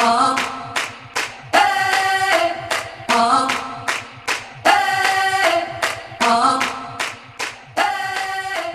Oh.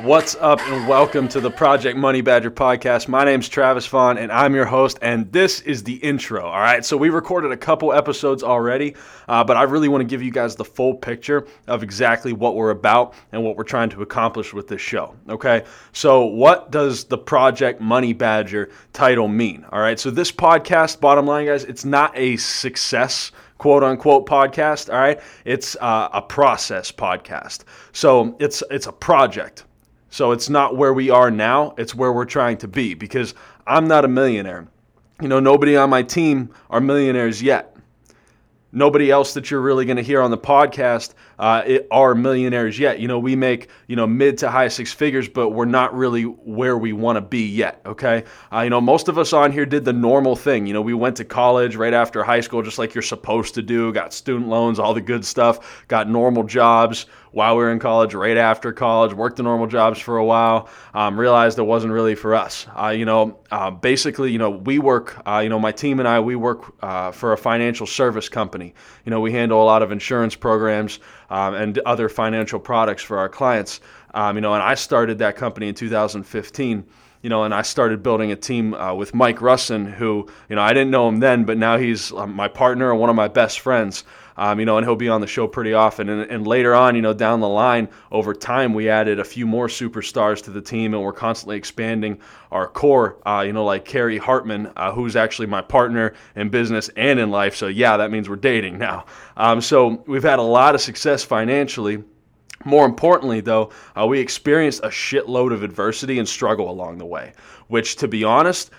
What's up, and welcome to the Project Money Badger podcast. My name's Travis Vaughn, and I'm your host, and this is the intro. All right, so we recorded a couple episodes already, uh, but I really want to give you guys the full picture of exactly what we're about and what we're trying to accomplish with this show. Okay, so what does the Project Money Badger title mean? All right, so this podcast, bottom line, guys, it's not a success quote unquote podcast all right it's uh, a process podcast so it's it's a project so it's not where we are now, it's where we're trying to be because I'm not a millionaire. You know, nobody on my team are millionaires yet nobody else that you're really going to hear on the podcast uh, are millionaires yet. You know, we make you know mid to high six figures, but we're not really where we want to be yet. Okay, uh, you know, most of us on here did the normal thing. You know, we went to college right after high school, just like you're supposed to do. Got student loans, all the good stuff. Got normal jobs while we were in college, right after college, worked the normal jobs for a while, um, realized it wasn't really for us. Uh, you know, uh, basically, you know, we work, uh, you know, my team and I, we work uh, for a financial service company. You know, we handle a lot of insurance programs um, and other financial products for our clients. Um, you know, and I started that company in 2015 you know, and I started building a team uh, with Mike Russin, who, you know, I didn't know him then, but now he's uh, my partner and one of my best friends. Um, you know, and he'll be on the show pretty often. And, and, later on, you know, down the line, over time, we added a few more superstars to the team, and we're constantly expanding our core. Uh, you know, like Carrie Hartman, uh, who's actually my partner in business and in life. So yeah, that means we're dating now. Um, so we've had a lot of success financially. More importantly, though, uh, we experienced a shitload of adversity and struggle along the way, which, to be honest,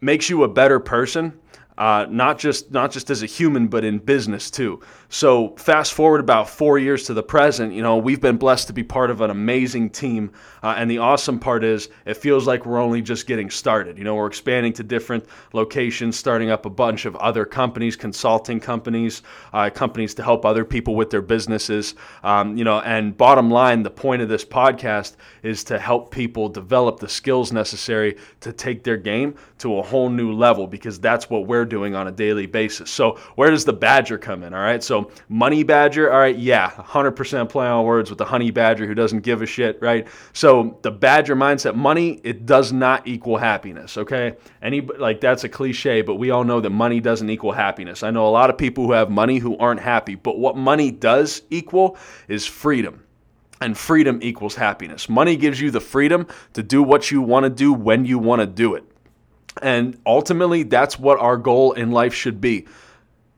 makes you a better person uh, not just not just as a human, but in business too. So fast forward about four years to the present, you know, we've been blessed to be part of an amazing team, uh, and the awesome part is it feels like we're only just getting started. You know, we're expanding to different locations, starting up a bunch of other companies, consulting companies, uh, companies to help other people with their businesses. Um, you know, and bottom line, the point of this podcast is to help people develop the skills necessary to take their game to a whole new level because that's what we're doing on a daily basis. So where does the badger come in? All right. So money badger. All right. Yeah. 100% play on words with the honey badger who doesn't give a shit. Right. So the badger mindset, money, it does not equal happiness. Okay. Any like that's a cliche, but we all know that money doesn't equal happiness. I know a lot of people who have money who aren't happy, but what money does equal is freedom and freedom equals happiness. Money gives you the freedom to do what you want to do when you want to do it. And ultimately, that's what our goal in life should be.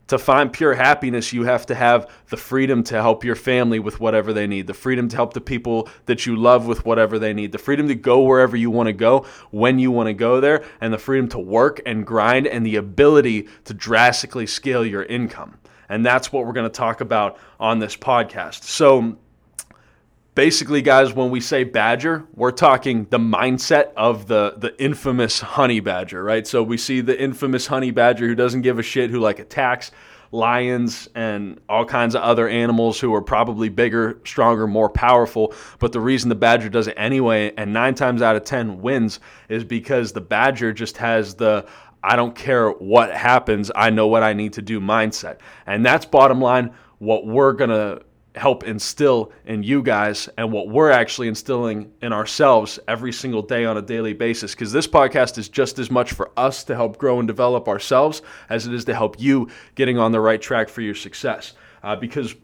To find pure happiness, you have to have the freedom to help your family with whatever they need, the freedom to help the people that you love with whatever they need, the freedom to go wherever you want to go when you want to go there, and the freedom to work and grind and the ability to drastically scale your income. And that's what we're going to talk about on this podcast. So, basically guys when we say badger we're talking the mindset of the the infamous honey badger right? So we see the infamous honey badger who doesn't give a shit who like attacks lions and all kinds of other animals who are probably bigger stronger more powerful. But the reason the badger does it anyway and 9 times out of 10 wins is because the badger just has the I don't care what happens I know what I need to do mindset. And that's bottom line what we're going to help instill in you guys and what we're actually instilling in ourselves every single day on a daily basis. Because this podcast is just as much for us to help grow and develop ourselves as it is to help you getting on the right track for your success. Uh, because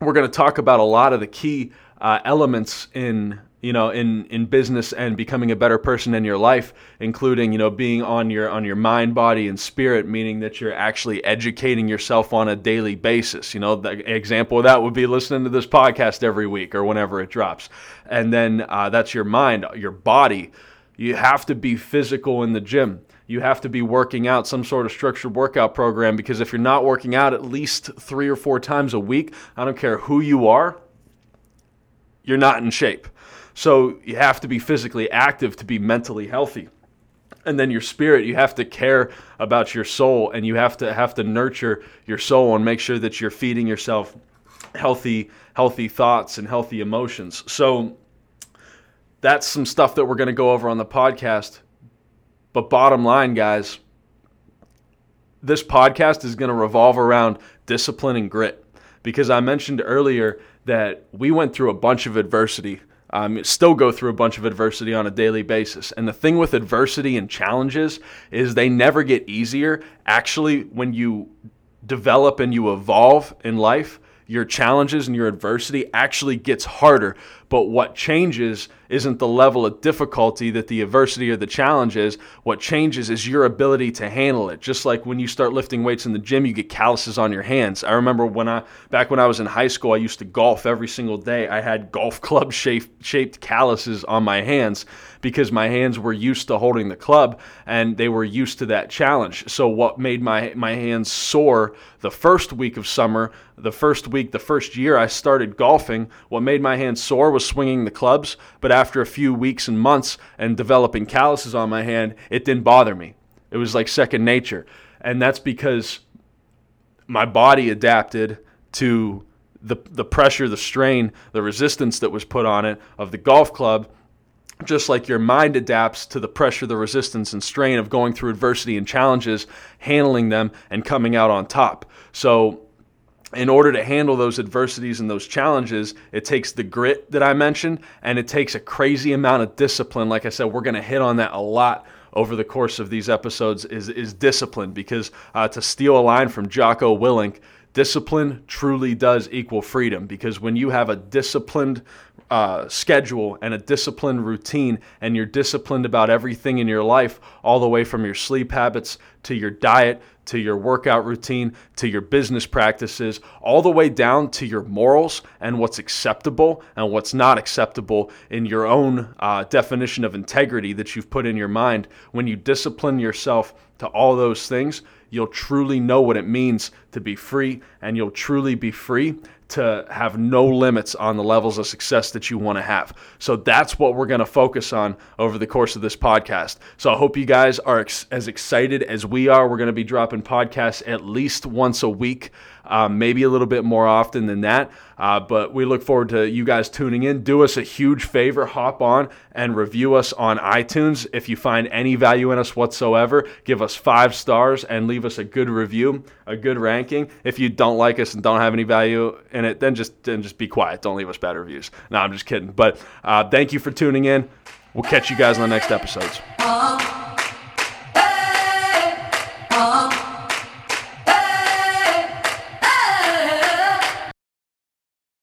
we're going to talk about a lot of the key uh, elements in you know in in business and becoming a better person in your life including you know being on your on your mind body and spirit meaning that you're actually educating yourself on a daily basis. You know the example of that would be listening to this podcast every week or whenever it drops. And then uh, that's your mind your body. You have to be physical in the gym. You have to be working out some sort of structured workout program because if you're not working out at least three or four times a week i don't care who you are you're not in shape so you have to be physically active to be mentally healthy. And then your spirit, you have to care about your soul and you have to have to nurture your soul and make sure that you're feeding yourself healthy healthy thoughts and healthy emotions. So that's some stuff that we're going to go over on the podcast. But bottom line, guys, this podcast is going to revolve around discipline and grit because I mentioned earlier that we went through a bunch of adversity. Um, still go through a bunch of adversity on a daily basis. And the thing with adversity and challenges is they never get easier. Actually, when you develop and you evolve in life, your challenges and your adversity actually gets harder. But what changes isn't the level of difficulty that the adversity or the challenge is. What changes is your ability to handle it. Just like when you start lifting weights in the gym, you get calluses on your hands. I remember when I back when I was in high school, I used to golf every single day. I had golf club shaped shaped calluses on my hands because my hands were used to holding the club and they were used to that challenge. So what made my my hands sore the first week of summer, the first week, the first year I started golfing, what made my hands sore was swinging the clubs, but after a few weeks and months and developing calluses on my hand, it didn't bother me. It was like second nature. And that's because my body adapted to the, the pressure, the strain, the resistance that was put on it of the golf club, just like your mind adapts to the pressure, the resistance, and strain of going through adversity and challenges, handling them, and coming out on top. So, in order to handle those adversities and those challenges, it takes the grit that I mentioned and it takes a crazy amount of discipline. Like I said, we're going to hit on that a lot over the course of these episodes is, is discipline because uh, to steal a line from Jocko Willink, discipline truly does equal freedom because when you have a disciplined uh, schedule and a disciplined routine, and you're disciplined about everything in your life, all the way from your sleep habits to your diet to your workout routine to your business practices, all the way down to your morals and what's acceptable and what's not acceptable in your own uh, definition of integrity that you've put in your mind. When you discipline yourself to all those things, you'll truly know what it means to be free, and you'll truly be free to have no limits on the levels of success that you want to have. So that's what we're going to focus on over the course of this podcast. So I hope you guys are ex- as excited as we are. We're going to be dropping podcasts at least once a week um, maybe a little bit more often than that. Uh, but we look forward to you guys tuning in. Do us a huge favor, hop on and review us on iTunes. If you find any value in us whatsoever, give us five stars and leave us a good review, a good ranking. If you don't like us and don't have any value in it, then just then just be quiet. Don't leave us bad reviews. No, I'm just kidding. But uh, thank you for tuning in. We'll catch you guys on the next episodes.